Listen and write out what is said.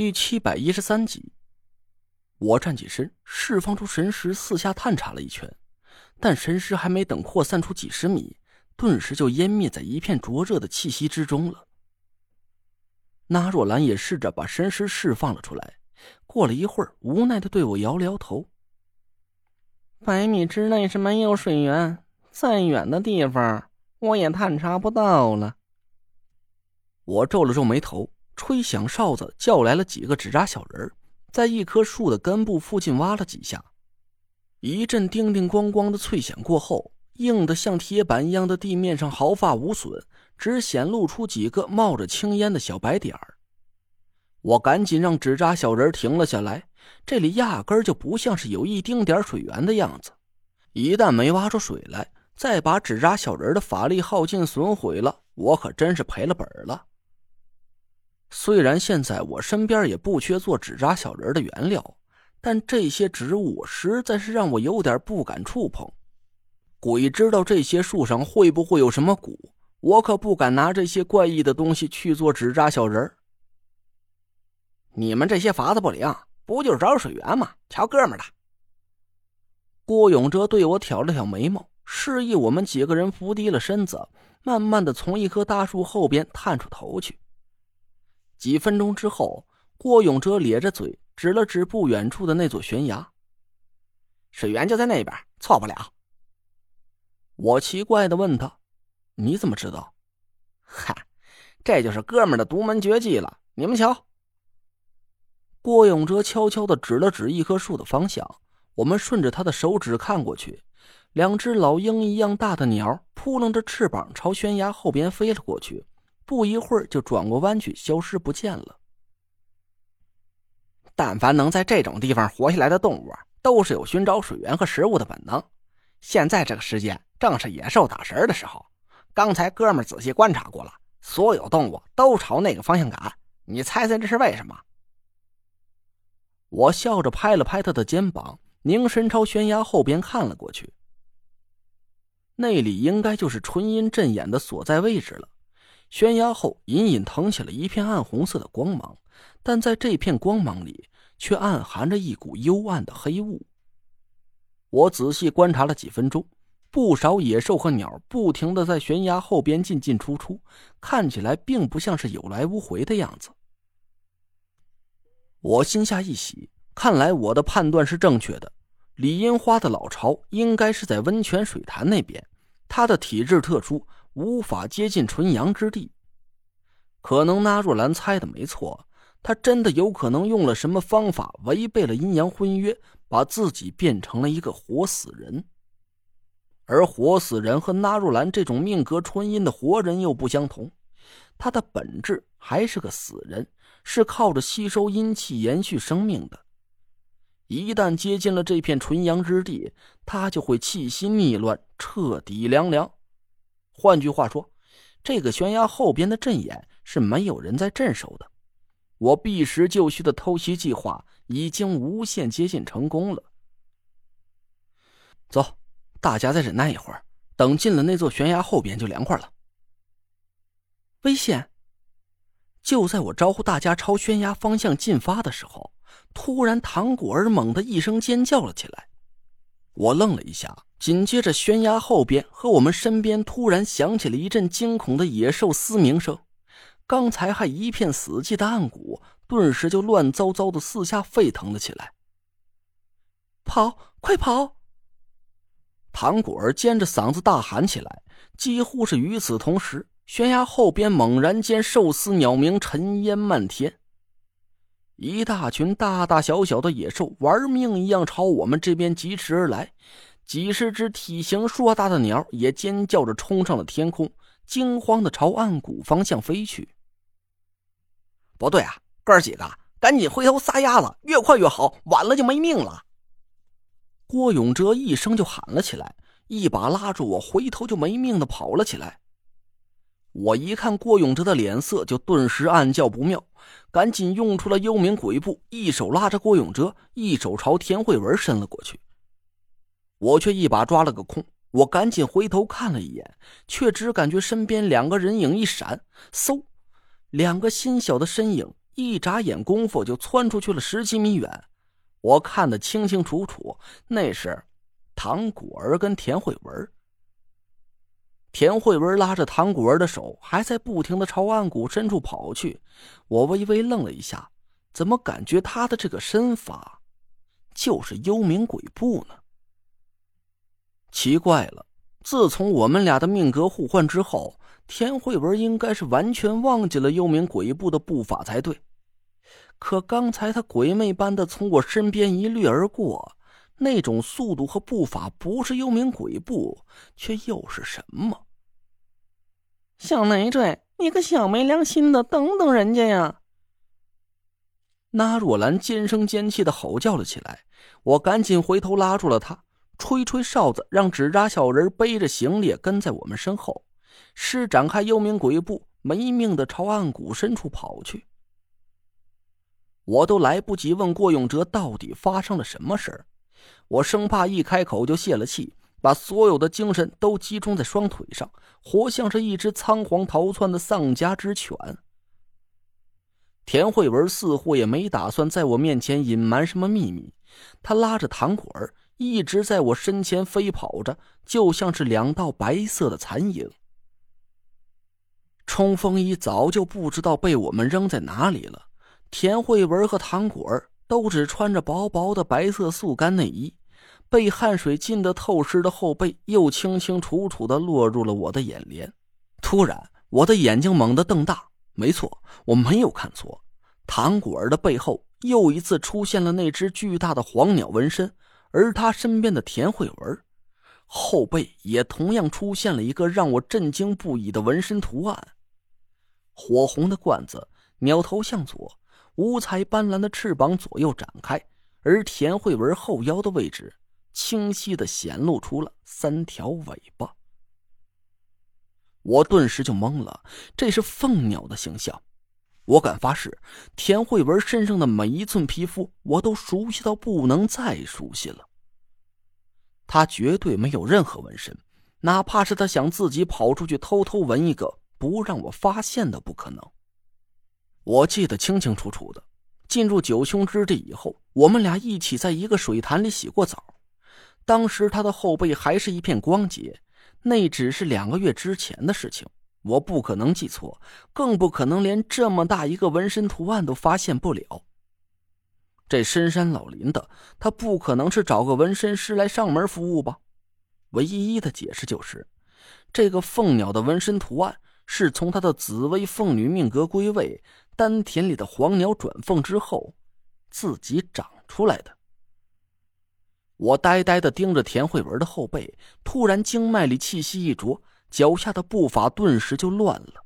第七百一十三集，我站起身，释放出神识，四下探查了一圈，但神识还没等扩散出几十米，顿时就湮灭在一片灼热的气息之中了。那若兰也试着把神识释放了出来，过了一会儿，无奈的对我摇了摇头：“百米之内是没有水源，再远的地方我也探查不到了。”我皱了皱眉头。吹响哨子，叫来了几个纸扎小人，在一棵树的根部附近挖了几下，一阵叮叮咣咣的脆响过后，硬的像铁板一样的地面上毫发无损，只显露出几个冒着青烟的小白点儿。我赶紧让纸扎小人停了下来，这里压根就不像是有一丁点水源的样子，一旦没挖出水来，再把纸扎小人的法力耗尽损毁了，我可真是赔了本了。虽然现在我身边也不缺做纸扎小人的原料，但这些植物实在是让我有点不敢触碰。鬼知道这些树上会不会有什么蛊，我可不敢拿这些怪异的东西去做纸扎小人。你们这些法子不灵，不就是找水源吗？瞧哥们的。郭永哲对我挑了挑眉毛，示意我们几个人伏低了身子，慢慢的从一棵大树后边探出头去。几分钟之后，郭永哲咧着嘴指了指不远处的那座悬崖，水源就在那边，错不了。我奇怪的问他：“你怎么知道？”“嗨，这就是哥们的独门绝技了。你们瞧。”郭永哲悄悄的指了指一棵树的方向，我们顺着他的手指看过去，两只老鹰一样大的鸟扑棱着翅膀朝悬崖后边飞了过去。不一会儿就转过弯去，消失不见了。但凡能在这种地方活下来的动物，都是有寻找水源和食物的本能。现在这个时间正是野兽打食的时候。刚才哥们仔细观察过了，所有动物都朝那个方向赶。你猜猜这是为什么？我笑着拍了拍他的肩膀，凝神朝悬崖后边看了过去。那里应该就是纯阴阵眼的所在位置了。悬崖后隐隐腾起了一片暗红色的光芒，但在这片光芒里却暗含着一股幽暗的黑雾。我仔细观察了几分钟，不少野兽和鸟不停的在悬崖后边进进出出，看起来并不像是有来无回的样子。我心下一喜，看来我的判断是正确的。李银花的老巢应该是在温泉水潭那边，他的体质特殊。无法接近纯阳之地，可能那若兰猜的没错，他真的有可能用了什么方法违背了阴阳婚约，把自己变成了一个活死人。而活死人和那若兰这种命格纯阴的活人又不相同，他的本质还是个死人，是靠着吸收阴气延续生命的。一旦接近了这片纯阳之地，他就会气息逆乱，彻底凉凉。换句话说，这个悬崖后边的阵眼是没有人在镇守的。我避实就虚的偷袭计划已经无限接近成功了。走，大家再忍耐一会儿，等进了那座悬崖后边就凉快了。危险！就在我招呼大家朝悬崖方向进发的时候，突然唐果儿猛地一声尖叫了起来。我愣了一下。紧接着，悬崖后边和我们身边突然响起了一阵惊恐的野兽嘶鸣声。刚才还一片死寂的暗谷，顿时就乱糟糟的四下沸腾了起来。跑，快跑！唐果儿尖着嗓子大喊起来。几乎是与此同时，悬崖后边猛然间兽嘶鸟鸣，尘烟漫天。一大群大大小小的野兽玩命一样朝我们这边疾驰而来。几十只体型硕大的鸟也尖叫着冲上了天空，惊慌的朝暗谷方向飞去。不对啊，哥几个，赶紧回头撒丫子，越快越好，晚了就没命了！郭永哲一声就喊了起来，一把拉住我，回头就没命的跑了起来。我一看郭永哲的脸色，就顿时暗叫不妙，赶紧用出了幽冥鬼步，一手拉着郭永哲，一手朝田慧文伸了过去。我却一把抓了个空，我赶紧回头看了一眼，却只感觉身边两个人影一闪，嗖，两个心小的身影一眨眼功夫就窜出去了十几米远。我看得清清楚楚，那是唐果儿跟田慧文。田慧文拉着唐古儿的手，还在不停的朝暗谷深处跑去。我微微愣了一下，怎么感觉他的这个身法，就是幽冥鬼步呢？奇怪了，自从我们俩的命格互换之后，田慧文应该是完全忘记了幽冥鬼步的步法才对。可刚才他鬼魅般的从我身边一掠而过，那种速度和步伐不是幽冥鬼步，却又是什么？小累赘，你个小没良心的，等等人家呀！那若兰尖声尖气的吼叫了起来，我赶紧回头拉住了她。吹吹哨子，让纸扎小人背着行李跟在我们身后，施展开幽冥鬼步，没命的朝暗谷深处跑去。我都来不及问郭永哲到底发生了什么事儿，我生怕一开口就泄了气，把所有的精神都集中在双腿上，活像是一只仓皇逃窜的丧家之犬。田慧文似乎也没打算在我面前隐瞒什么秘密，他拉着糖果儿。一直在我身前飞跑着，就像是两道白色的残影。冲锋衣早就不知道被我们扔在哪里了。田慧文和糖果儿都只穿着薄薄的白色速干内衣，被汗水浸得透湿的后背又清清楚楚的落入了我的眼帘。突然，我的眼睛猛地瞪大。没错，我没有看错，唐果儿的背后又一次出现了那只巨大的黄鸟纹身。而他身边的田慧文，后背也同样出现了一个让我震惊不已的纹身图案：火红的罐子，鸟头向左，五彩斑斓的翅膀左右展开，而田慧文后腰的位置，清晰的显露出了三条尾巴。我顿时就懵了，这是凤鸟的形象。我敢发誓，田慧文身上的每一寸皮肤，我都熟悉到不能再熟悉了。他绝对没有任何纹身，哪怕是他想自己跑出去偷偷纹一个，不让我发现的，不可能。我记得清清楚楚的，进入九凶之地以后，我们俩一起在一个水潭里洗过澡。当时他的后背还是一片光洁，那只是两个月之前的事情。我不可能记错，更不可能连这么大一个纹身图案都发现不了。这深山老林的，他不可能是找个纹身师来上门服务吧？唯一的解释就是，这个凤鸟的纹身图案是从他的紫薇凤女命格归位丹田里的黄鸟转凤之后自己长出来的。我呆呆的盯着田慧文的后背，突然经脉里气息一浊。脚下的步伐顿时就乱了。